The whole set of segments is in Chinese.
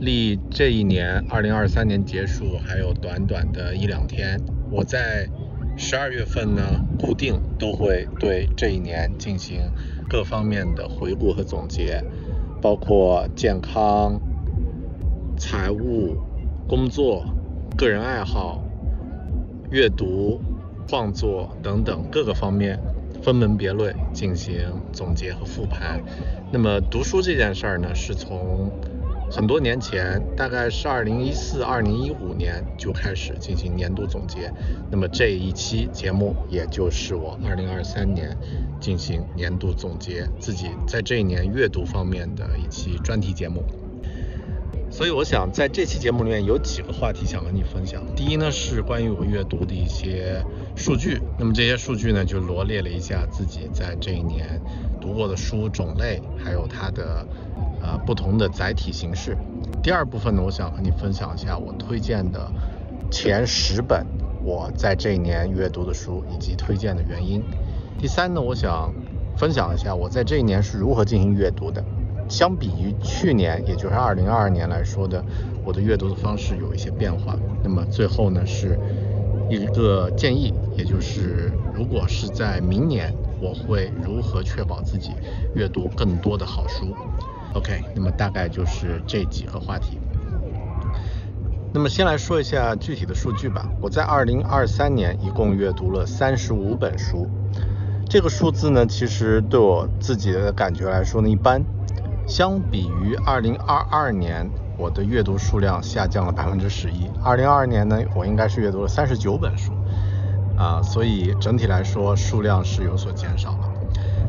离这一年二零二三年结束还有短短的一两天。我在十二月份呢，固定都会对这一年进行各方面的回顾和总结，包括健康、财务、工作、个人爱好、阅读、创作等等各个方面分门别类进行总结和复盘。那么读书这件事儿呢，是从很多年前，大概是二零一四、二零一五年就开始进行年度总结。那么这一期节目，也就是我二零二三年进行年度总结，自己在这一年阅读方面的一期专题节目。所以我想在这期节目里面有几个话题想和你分享。第一呢是关于我阅读的一些数据，那么这些数据呢就罗列了一下自己在这一年读过的书种类，还有它的啊不同的载体形式。第二部分呢，我想和你分享一下我推荐的前十本我在这一年阅读的书以及推荐的原因。第三呢，我想分享一下我在这一年是如何进行阅读的。相比于去年，也就是二零二二年来说的，我的阅读的方式有一些变化。那么最后呢，是一个建议，也就是如果是在明年，我会如何确保自己阅读更多的好书？OK，那么大概就是这几个话题。那么先来说一下具体的数据吧。我在二零二三年一共阅读了三十五本书，这个数字呢，其实对我自己的感觉来说呢一般。相比于二零二二年，我的阅读数量下降了百分之十一。二零二二年呢，我应该是阅读了三十九本书，啊，所以整体来说数量是有所减少了。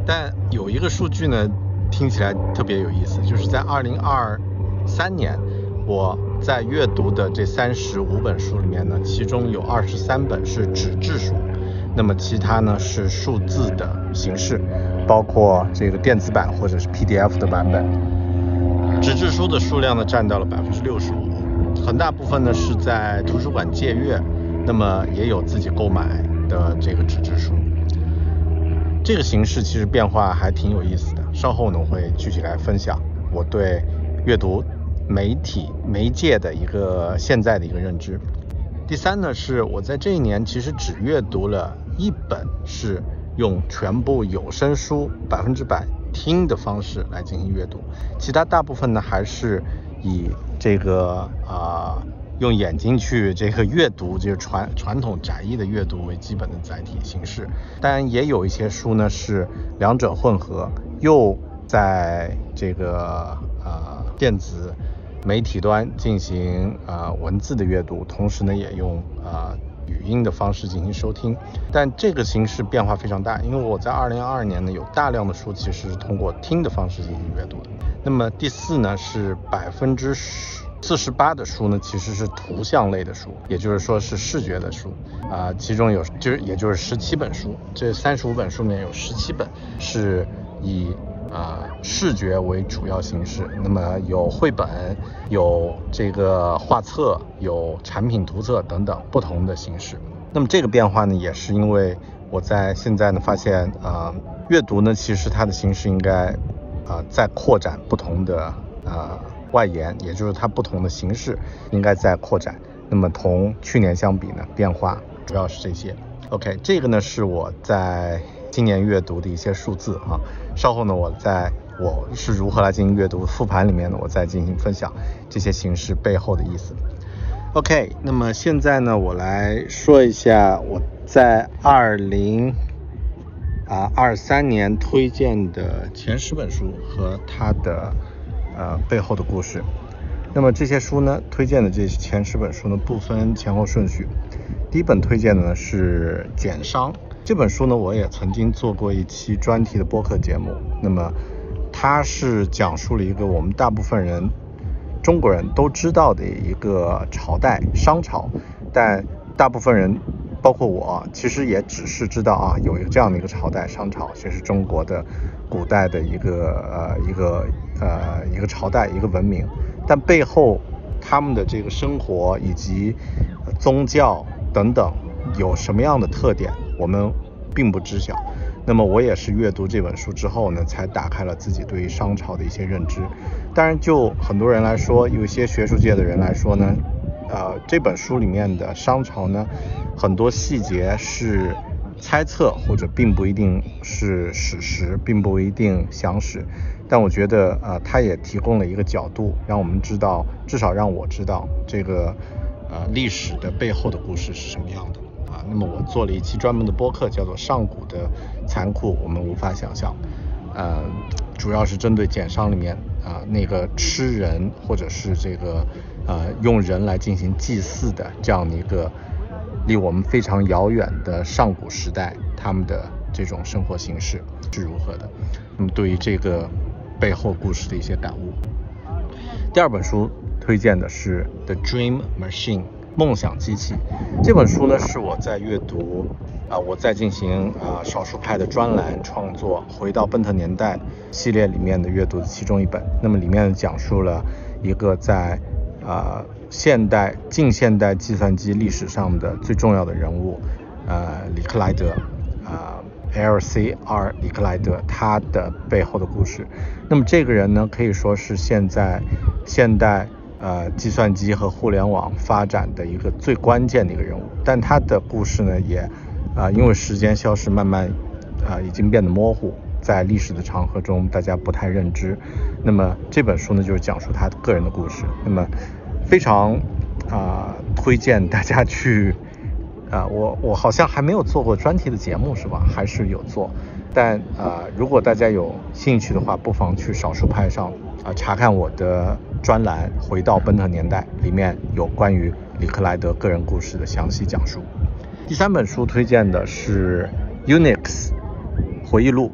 但有一个数据呢，听起来特别有意思，就是在二零二三年，我在阅读的这三十五本书里面呢，其中有二十三本是纸质书，那么其他呢是数字的形式。包括这个电子版或者是 PDF 的版本，纸质书的数量呢占到了百分之六十五，很大部分呢是在图书馆借阅，那么也有自己购买的这个纸质书。这个形式其实变化还挺有意思的，稍后呢我会具体来分享我对阅读媒体媒介的一个现在的一个认知。第三呢是我在这一年其实只阅读了一本是。用全部有声书百分之百听的方式来进行阅读，其他大部分呢还是以这个啊、呃、用眼睛去这个阅读，就是传传统窄义的阅读为基本的载体形式。当然也有一些书呢是两者混合，又在这个呃电子媒体端进行呃文字的阅读，同时呢也用呃。语音的方式进行收听，但这个形式变化非常大，因为我在二零二二年呢有大量的书其实是通过听的方式进行阅读的。那么第四呢是百分之十四十八的书呢其实是图像类的书，也就是说是视觉的书啊、其中有就是也就是十七本书，这三十五本书里面有十七本是以啊、视觉为主要形式，那么有绘本，有这个画册，有产品图册等等不同的形式。那么这个变化呢，也是因为我在现在呢发现啊、阅读呢其实它的形式应该啊、在扩展不同的啊、外延，也就是它不同的形式应该在扩展。那么同去年相比呢，变化主要是这些。OK，这个呢是我在今年阅读的一些数字啊。稍后呢，我在我是如何来进行阅读复盘里面呢，我再进行分享这些形式背后的意思。OK，那么现在呢，我来说一下我在二零啊二三年推荐的前十本书和它的呃背后的故事。那么这些书呢，推荐的这前十本书呢，不分前后顺序。第一本推荐的呢是《简商》这本书呢，我也曾经做过一期专题的播客节目。那么它是讲述了一个我们大部分人中国人都知道的一个朝代——商朝，但大部分人，包括我，其实也只是知道啊，有一个这样的一个朝代——商朝，这是中国的古代的一个呃一个呃一个朝代一个文明。但背后他们的这个生活以及宗教等等有什么样的特点，我们并不知晓。那么我也是阅读这本书之后呢，才打开了自己对于商朝的一些认知。当然，就很多人来说，有一些学术界的人来说呢，呃，这本书里面的商朝呢，很多细节是猜测或者并不一定是史实，并不一定详实。但我觉得，呃，它也提供了一个角度，让我们知道，至少让我知道这个，呃，历史的背后的故事是什么样的那么我做了一期专门的播客，叫做《上古的残酷我们无法想象》，呃，主要是针对简商里面啊那个吃人或者是这个呃用人来进行祭祀的这样的一个离我们非常遥远的上古时代，他们的这种生活形式是如何的。那么对于这个。背后故事的一些感悟。第二本书推荐的是《The Dream Machine》梦想机器。这本书呢是我在阅读啊，我在进行啊少数派的专栏创作，回到奔腾年代系列里面的阅读的其中一本。那么里面讲述了一个在啊现代近现代计算机历史上的最重要的人物，呃，里克莱德啊。L.C.R. 里克莱德他的背后的故事，那么这个人呢，可以说是现在现代呃计算机和互联网发展的一个最关键的一个人物。但他的故事呢，也啊因为时间消失，慢慢啊已经变得模糊，在历史的长河中，大家不太认知。那么这本书呢，就是讲述他个人的故事。那么非常啊推荐大家去。啊，我我好像还没有做过专题的节目，是吧？还是有做，但啊，如果大家有兴趣的话，不妨去少数派上啊查看我的专栏《回到奔腾年代》，里面有关于里克莱德个人故事的详细讲述。第三本书推荐的是《Unix 回忆录》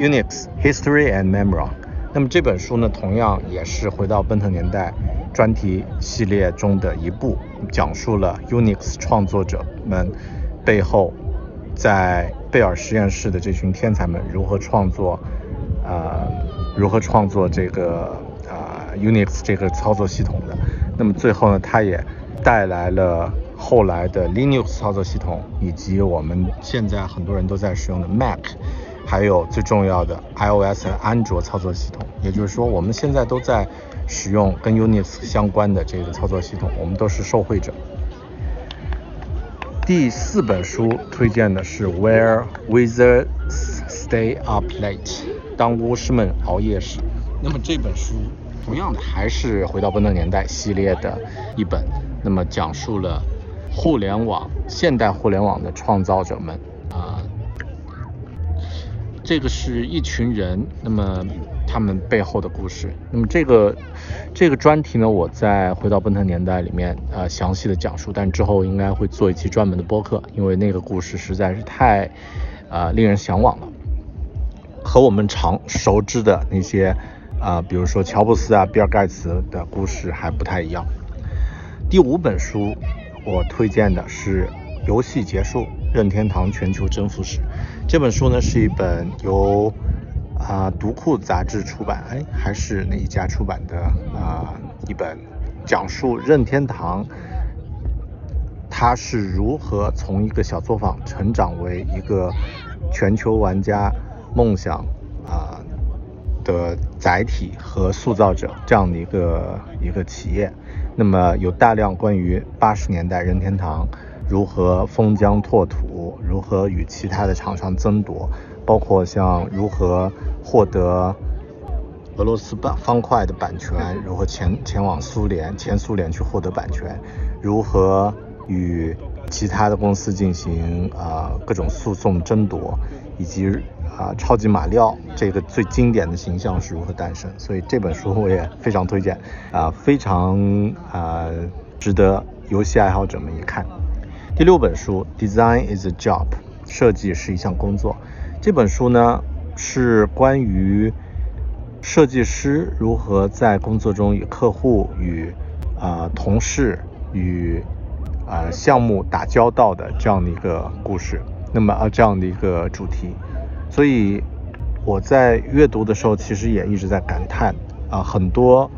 ，Unix History and Memory。那么这本书呢，同样也是回到奔腾年代。专题系列中的一部，讲述了 Unix 创作者们背后，在贝尔实验室的这群天才们如何创作，呃，如何创作这个 Unix 这个操作系统的。那么最后呢，它也带来了后来的 Linux 操作系统，以及我们现在很多人都在使用的 Mac，还有最重要的 iOS 和安卓操作系统。也就是说，我们现在都在。使用跟 Unix 相关的这个操作系统，我们都是受惠者。第四本书推荐的是 Where Wizards Stay Up Late，当巫师们熬夜时。那么这本书同样的还是回到奔腾年代系列的一本，那么讲述了互联网现代互联网的创造者们啊，这个是一群人，那么。他们背后的故事。那么这个这个专题呢，我在回到奔腾年代里面呃详细的讲述，但之后应该会做一期专门的播客，因为那个故事实在是太啊令人向往了，和我们常熟知的那些啊，比如说乔布斯啊、比尔盖茨的故事还不太一样。第五本书我推荐的是《游戏结束：任天堂全球征服史》。这本书呢是一本由啊，读库杂志出版，哎，还是哪一家出版的啊？一本讲述任天堂，它是如何从一个小作坊成长为一个全球玩家梦想啊的载体和塑造者这样的一个一个企业。那么有大量关于八十年代任天堂如何封疆拓土，如何与其他的厂商争夺。包括像如何获得俄罗斯版方块的版权，如何前前往苏联、前苏联去获得版权，如何与其他的公司进行啊各种诉讼争夺，以及啊超级马里奥这个最经典的形象是如何诞生。所以这本书我也非常推荐啊，非常啊值得游戏爱好者们一看。第六本书《Design is a Job》，设计是一项工作。这本书呢是关于设计师如何在工作中与客户、与啊同事、与啊项目打交道的这样的一个故事。那么啊这样的一个主题，所以我在阅读的时候，其实也一直在感叹啊很多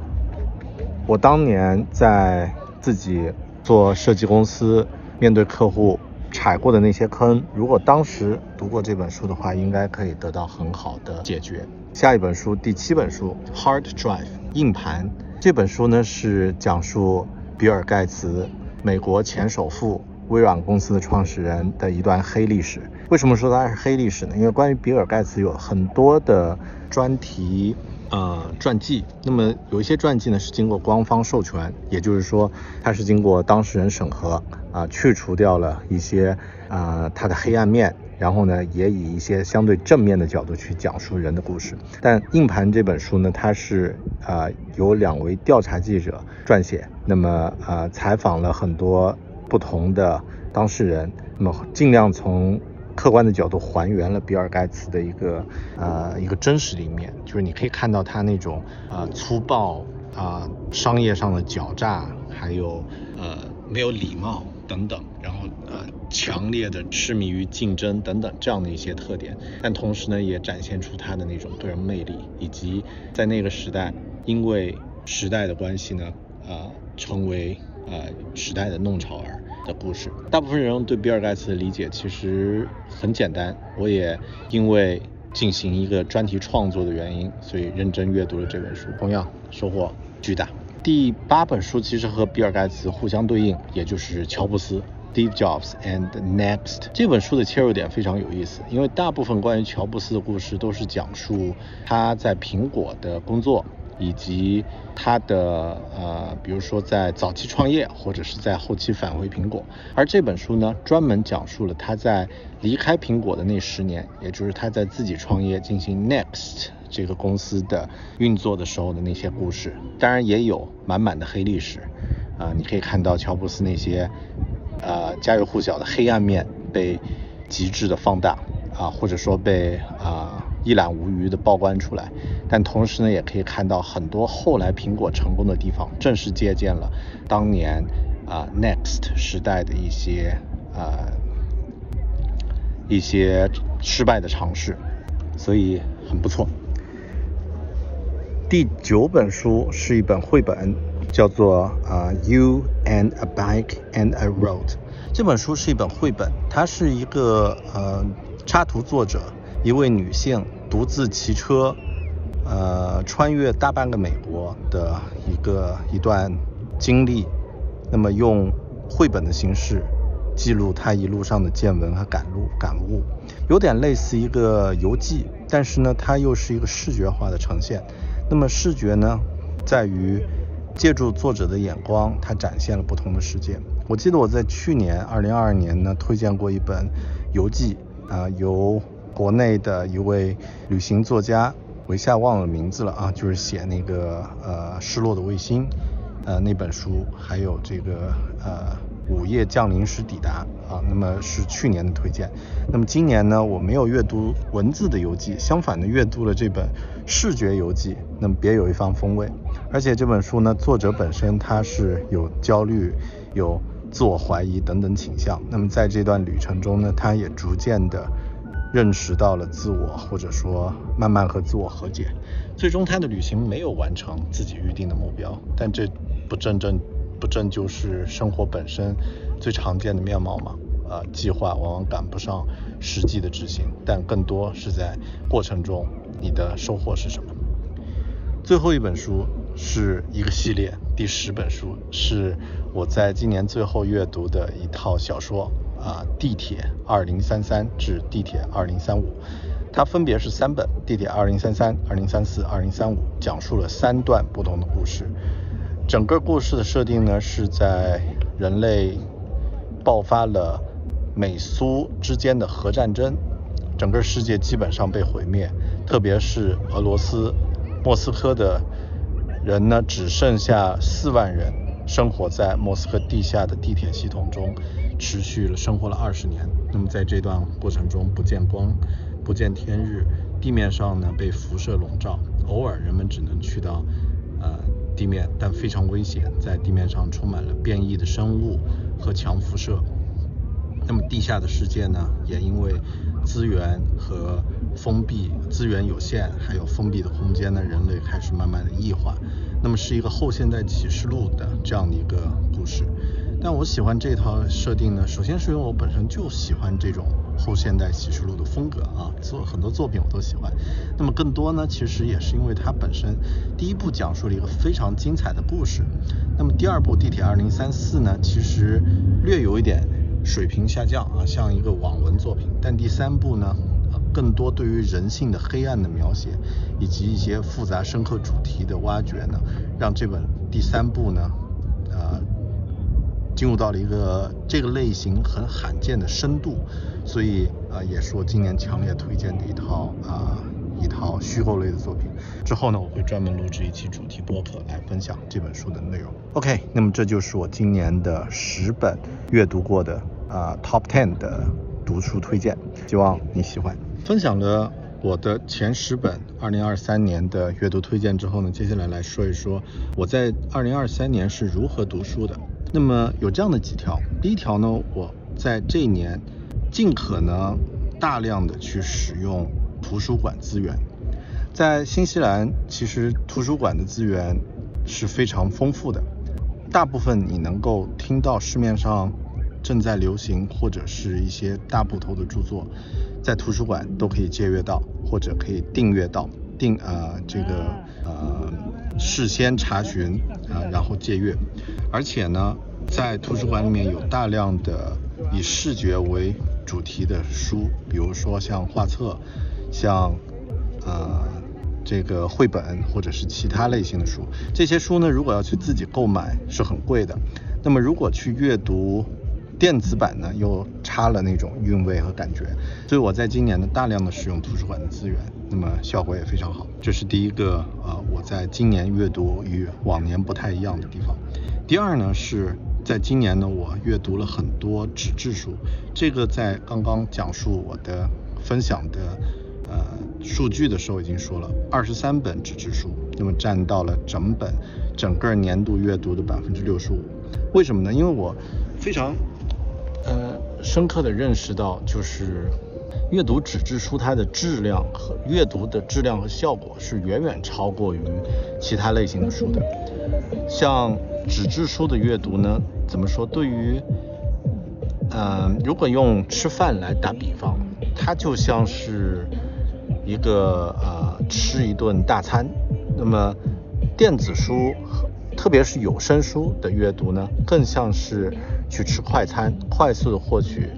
我当年在自己做设计公司。面对客户踩过的那些坑，如果当时读过这本书的话，应该可以得到很好的解决。下一本书，第七本书《Hard Drive》硬盘这本书呢，是讲述比尔盖茨，美国前首富、微软公司的创始人的一段黑历史。为什么说它是黑历史呢？因为关于比尔盖茨有很多的专题。呃，传记，那么有一些传记呢是经过官方授权，也就是说它是经过当事人审核啊，去除掉了一些啊它的黑暗面，然后呢也以一些相对正面的角度去讲述人的故事。但硬盘这本书呢，它是啊由两位调查记者撰写，那么呃采访了很多不同的当事人，那么尽量从。客观的角度还原了比尔盖茨的一个呃一个真实的一面，就是你可以看到他那种呃粗暴啊商业上的狡诈，还有呃没有礼貌等等，然后呃强烈的痴迷于竞争等等这样的一些特点，但同时呢也展现出他的那种个人魅力，以及在那个时代因为时代的关系呢啊成为呃时代的弄潮儿。的故事，大部分人对比尔盖茨的理解其实很简单。我也因为进行一个专题创作的原因，所以认真阅读了这本书，同样收获巨大。第八本书其实和比尔盖茨互相对应，也就是乔布斯 （Steve Jobs and Next）。这本书的切入点非常有意思，因为大部分关于乔布斯的故事都是讲述他在苹果的工作。以及他的呃，比如说在早期创业，或者是在后期返回苹果。而这本书呢，专门讲述了他在离开苹果的那十年，也就是他在自己创业进行 Next 这个公司的运作的时候的那些故事。当然也有满满的黑历史，啊，你可以看到乔布斯那些呃家喻户晓的黑暗面被极致的放大，啊，或者说被啊。一览无余的曝光出来，但同时呢，也可以看到很多后来苹果成功的地方，正是借鉴了当年啊 Next 时代的一些呃一些失败的尝试，所以很不错。第九本书是一本绘本，叫做啊 You and a Bike and a Road。这本书是一本绘本，它是一个呃插图作者。一位女性独自骑车，呃，穿越大半个美国的一个一段经历，那么用绘本的形式记录她一路上的见闻和感悟感悟，有点类似一个游记，但是呢，它又是一个视觉化的呈现。那么视觉呢，在于借助作者的眼光，它展现了不同的世界。我记得我在去年二零二二年呢，推荐过一本游记，啊，由国内的一位旅行作家，我一下忘了名字了啊，就是写那个呃失落的卫星，呃那本书，还有这个呃午夜降临时抵达啊，那么是去年的推荐。那么今年呢，我没有阅读文字的游记，相反的阅读了这本视觉游记，那么别有一番风味。而且这本书呢，作者本身他是有焦虑、有自我怀疑等等倾向。那么在这段旅程中呢，他也逐渐的。认识到了自我，或者说慢慢和自我和解，最终他的旅行没有完成自己预定的目标，但这不正正不正就是生活本身最常见的面貌吗？啊，计划往往赶不上实际的执行，但更多是在过程中你的收获是什么？最后一本书是一个系列，第十本书是我在今年最后阅读的一套小说。啊，地铁二零三三至地铁二零三五，它分别是三本《地铁二零三三》《二零三四》《二零三五》，讲述了三段不同的故事。整个故事的设定呢，是在人类爆发了美苏之间的核战争，整个世界基本上被毁灭，特别是俄罗斯莫斯科的人呢，只剩下四万人生活在莫斯科地下的地铁系统中，持续了生活了二十年。那么在这段过程中，不见光。不见天日，地面上呢被辐射笼罩，偶尔人们只能去到呃地面，但非常危险，在地面上充满了变异的生物和强辐射。那么地下的世界呢，也因为资源和封闭资源有限，还有封闭的空间呢，人类开始慢慢的异化。那么是一个后现代启示录的这样的一个故事。但我喜欢这套设定呢，首先是因为我本身就喜欢这种后现代启示录的风格啊，做很多作品我都喜欢。那么更多呢，其实也是因为它本身第一部讲述了一个非常精彩的故事，那么第二部《地铁二零三四》呢，其实略有一点水平下降啊，像一个网文作品。但第三部呢，更多对于人性的黑暗的描写，以及一些复杂深刻主题的挖掘呢，让这本第三部呢，进入到了一个这个类型很罕见的深度，所以啊，也是我今年强烈推荐的一套啊一套虚构类的作品。之后呢，我会专门录制一期主题播客来分享这本书的内容。OK，那么这就是我今年的十本阅读过的啊 Top Ten 的读书推荐，希望你喜欢。分享了我的前十本二零二三年的阅读推荐之后呢，接下来来说一说我在二零二三年是如何读书的。那么有这样的几条，第一条呢，我在这一年尽可能大量的去使用图书馆资源。在新西兰，其实图书馆的资源是非常丰富的，大部分你能够听到市面上正在流行或者是一些大部头的著作，在图书馆都可以借阅到，或者可以订阅到，订呃这个呃事先查询啊，然后借阅。而且呢，在图书馆里面有大量的以视觉为主题的书，比如说像画册，像呃这个绘本或者是其他类型的书。这些书呢，如果要去自己购买是很贵的。那么如果去阅读电子版呢，又差了那种韵味和感觉。所以我在今年呢，大量的使用图书馆的资源，那么效果也非常好。这是第一个啊，我在今年阅读与往年不太一样的地方。第二呢，是在今年呢，我阅读了很多纸质书。这个在刚刚讲述我的分享的呃数据的时候已经说了，二十三本纸质书，那么占到了整本整个年度阅读的百分之六十五。为什么呢？因为我非常呃深刻的认识到，就是阅读纸质书它的质量和阅读的质量和效果是远远超过于其他类型的书的，像。纸质书的阅读呢，怎么说？对于，嗯，如果用吃饭来打比方，它就像是一个呃吃一顿大餐。那么电子书，特别是有声书的阅读呢，更像是去吃快餐，快速的获取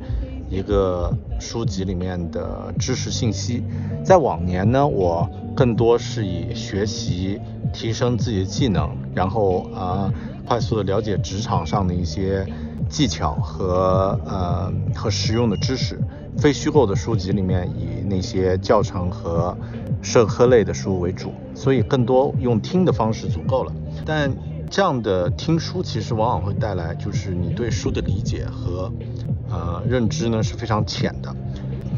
一个书籍里面的知识信息。在往年呢，我更多是以学习、提升自己的技能，然后啊。快速的了解职场上的一些技巧和呃和实用的知识，非虚构的书籍里面以那些教程和社科类的书为主，所以更多用听的方式足够了。但这样的听书其实往往会带来，就是你对书的理解和呃认知呢是非常浅的。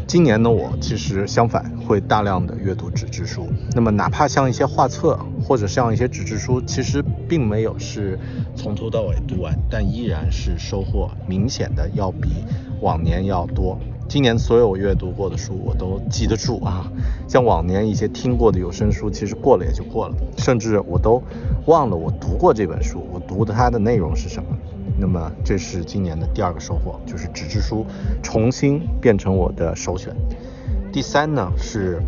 今年呢，我其实相反会大量的阅读纸质书。那么，哪怕像一些画册或者像一些纸质书，其实并没有是从头到尾读完，但依然是收获明显的要比往年要多。今年所有我阅读过的书，我都记得住啊。像往年一些听过的有声书，其实过了也就过了，甚至我都忘了我读过这本书，我读的它的内容是什么。那么这是今年的第二个收获，就是纸质书重新变成我的首选。第三呢是，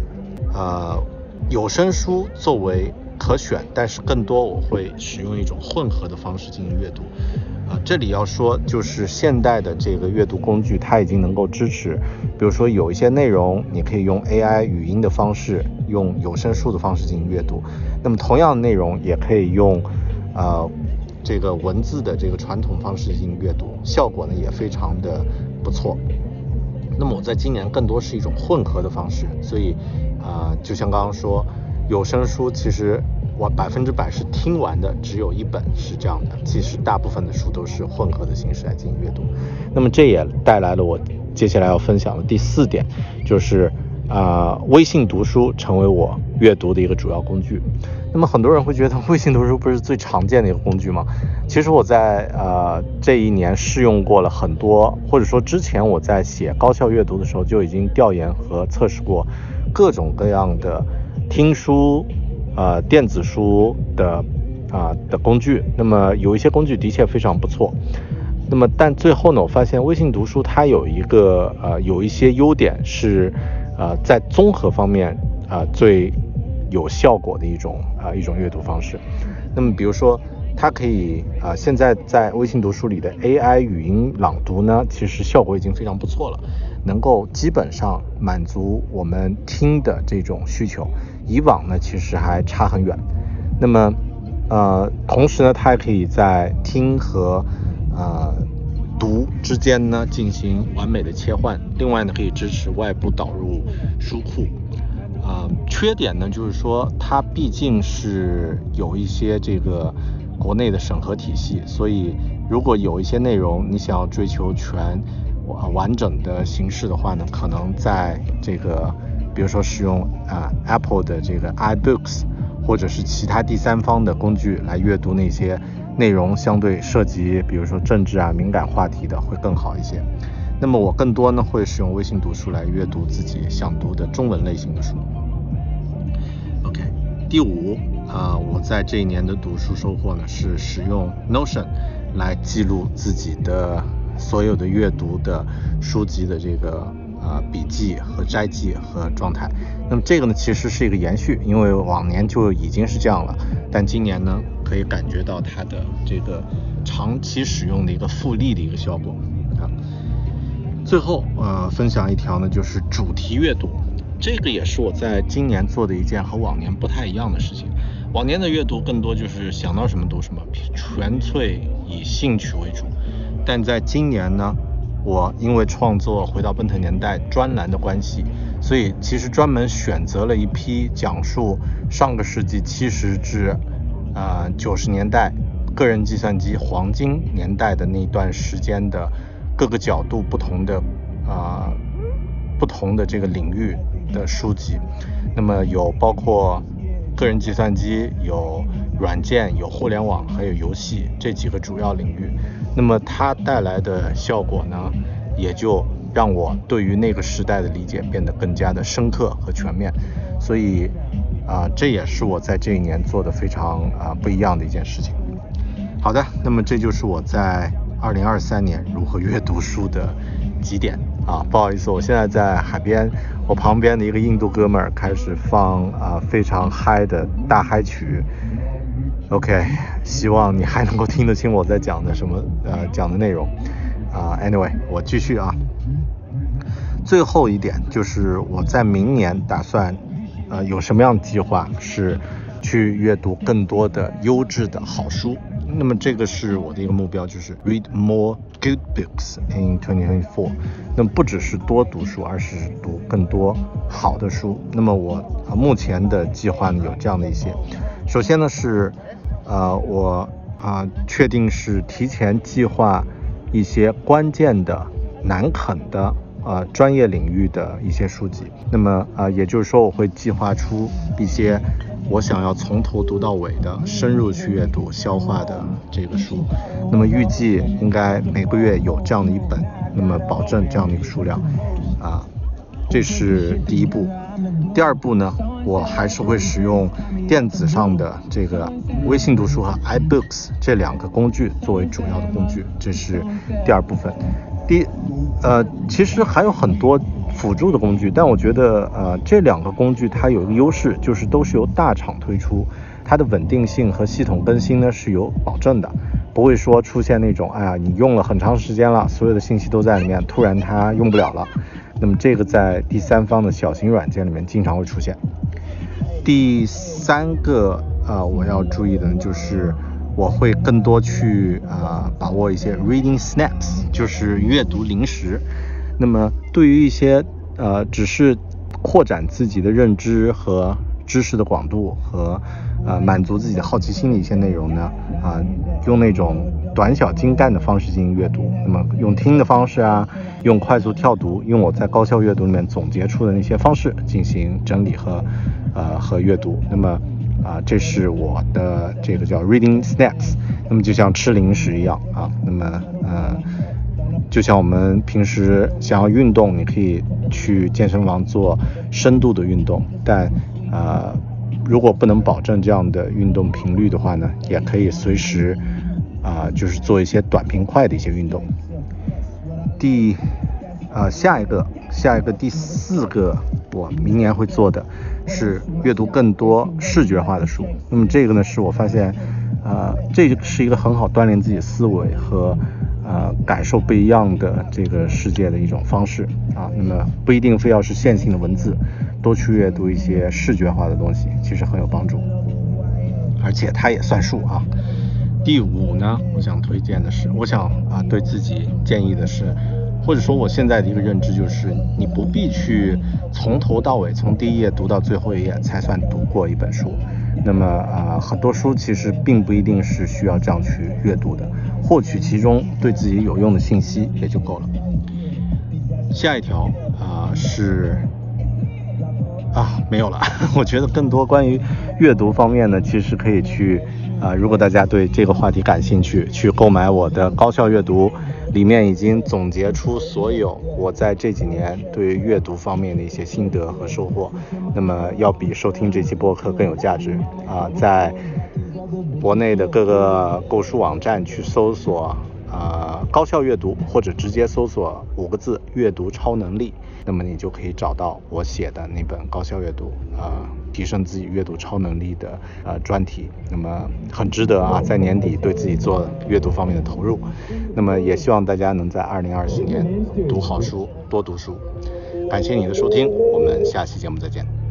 呃，有声书作为可选，但是更多我会使用一种混合的方式进行阅读。啊，这里要说就是现代的这个阅读工具，它已经能够支持，比如说有一些内容，你可以用 AI 语音的方式，用有声书的方式进行阅读。那么同样的内容也可以用，呃，这个文字的这个传统方式进行阅读，效果呢也非常的不错。那么我在今年更多是一种混合的方式，所以，啊，就像刚刚说，有声书其实。我百分之百是听完的，只有一本是这样的。其实大部分的书都是混合的形式来进行阅读。那么这也带来了我接下来要分享的第四点，就是啊，微信读书成为我阅读的一个主要工具。那么很多人会觉得 微信读书不是最常见的一个工具吗？其实我在呃这一年试用过了很多，或者说之前我在写高效阅读的时候就已经调研和测试过各种各样的听书。呃，电子书的啊的工具，那么有一些工具的确非常不错。那么，但最后呢，我发现微信读书它有一个呃有一些优点是，呃，在综合方面啊最有效果的一种啊一种阅读方式。那么，比如说，它可以啊现在在微信读书里的 AI 语音朗读呢，其实效果已经非常不错了，能够基本上满足我们听的这种需求。以往呢，其实还差很远。那么，呃，同时呢，它还可以在听和呃读之间呢进行完美的切换。另外呢，可以支持外部导入书库。啊，缺点呢，就是说它毕竟是有一些这个国内的审核体系，所以如果有一些内容你想要追求全完整的形式的话呢，可能在这个。比如说使用啊 Apple 的这个 iBooks，或者是其他第三方的工具来阅读那些内容相对涉及，比如说政治啊敏感话题的会更好一些。那么我更多呢会使用微信读书来阅读自己想读的中文类型的书。OK，第五啊，我在这一年的读书收获呢是使用 Notion 来记录自己的所有的阅读的书籍的这个。呃，笔记和摘记和状态，那么这个呢，其实是一个延续，因为往年就已经是这样了，但今年呢，可以感觉到它的这个长期使用的一个复利的一个效果啊。最后，呃，分享一条呢，就是主题阅读，这个也是我在今年做的一件和往年不太一样的事情。往年的阅读更多就是想到什么读什么，纯粹以兴趣为主，但在今年呢。我因为创作《回到奔腾年代》专栏的关系，所以其实专门选择了一批讲述上个世纪七十至呃九十年代个人计算机黄金年代的那段时间的各个角度不同的啊不同的这个领域的书籍。那么有包括个人计算机、有软件、有互联网，还有游戏这几个主要领域。那么它带来的效果呢，也就让我对于那个时代的理解变得更加的深刻和全面。所以，啊，这也是我在这一年做的非常啊不一样的一件事情。好的，那么这就是我在二零二三年如何阅读书的几点啊。不好意思，我现在在海边，我旁边的一个印度哥们儿开始放啊非常嗨的大嗨曲。OK，希望你还能够听得清我在讲的什么，呃，讲的内容啊。Anyway，我继续啊。最后一点就是我在明年打算，呃，有什么样的计划是去阅读更多的优质的好书。那么这个是我的一个目标，就是 read more good books in 2024。那么不只是多读书，而是读更多好的书。那么我目前的计划呢有这样的一些，首先呢是。呃，我啊，确定是提前计划一些关键的、难啃的呃专业领域的一些书籍。那么啊，也就是说，我会计划出一些我想要从头读到尾的、深入去阅读、消化的这个书。那么预计应该每个月有这样的一本，那么保证这样的一个数量啊，这是第一步。第二步呢？我还是会使用电子上的这个微信读书和 iBooks 这两个工具作为主要的工具，这是第二部分。第，呃，其实还有很多辅助的工具，但我觉得，呃，这两个工具它有一个优势，就是都是由大厂推出，它的稳定性和系统更新呢是有保证的。不会说出现那种，哎呀，你用了很长时间了，所有的信息都在里面，突然它用不了了。那么这个在第三方的小型软件里面经常会出现。第三个啊，我要注意的呢，就是我会更多去啊把握一些 reading snacks，就是阅读零食。那么对于一些呃只是扩展自己的认知和知识的广度和呃满足自己的好奇心的一些内容呢，啊，用那种短小精干的方式进行阅读。那么用听的方式啊，用快速跳读，用我在高效阅读里面总结出的那些方式进行整理和呃和阅读。那么啊，这是我的这个叫 reading snacks。那么就像吃零食一样啊。那么呃，就像我们平时想要运动，你可以去健身房做深度的运动，但呃，如果不能保证这样的运动频率的话呢，也可以随时啊，就是做一些短平快的一些运动。第啊，下一个，下一个第四个，我明年会做的是阅读更多视觉化的书。那么这个呢，是我发现，呃，这是一个很好锻炼自己思维和呃感受不一样的这个世界的一种方式啊。那么不一定非要是线性的文字。多去阅读一些视觉化的东西，其实很有帮助，而且它也算数啊。第五呢，我想推荐的是，我想啊，对自己建议的是，或者说我现在的一个认知就是，你不必去从头到尾，从第一页读到最后一页才算读过一本书。那么啊，很多书其实并不一定是需要这样去阅读的，获取其中对自己有用的信息也就够了。下一条啊是。啊，没有了。我觉得更多关于阅读方面呢，其实可以去啊，如果大家对这个话题感兴趣，去购买我的高效阅读，里面已经总结出所有我在这几年对于阅读方面的一些心得和收获。那么要比收听这期播客更有价值啊，在国内的各个购书网站去搜索啊高效阅读，或者直接搜索五个字“阅读超能力”。那么你就可以找到我写的那本高效阅读，呃，提升自己阅读超能力的呃专题。那么很值得啊，在年底对自己做阅读方面的投入。那么也希望大家能在二零二四年读好书，多读书。感谢你的收听，我们下期节目再见。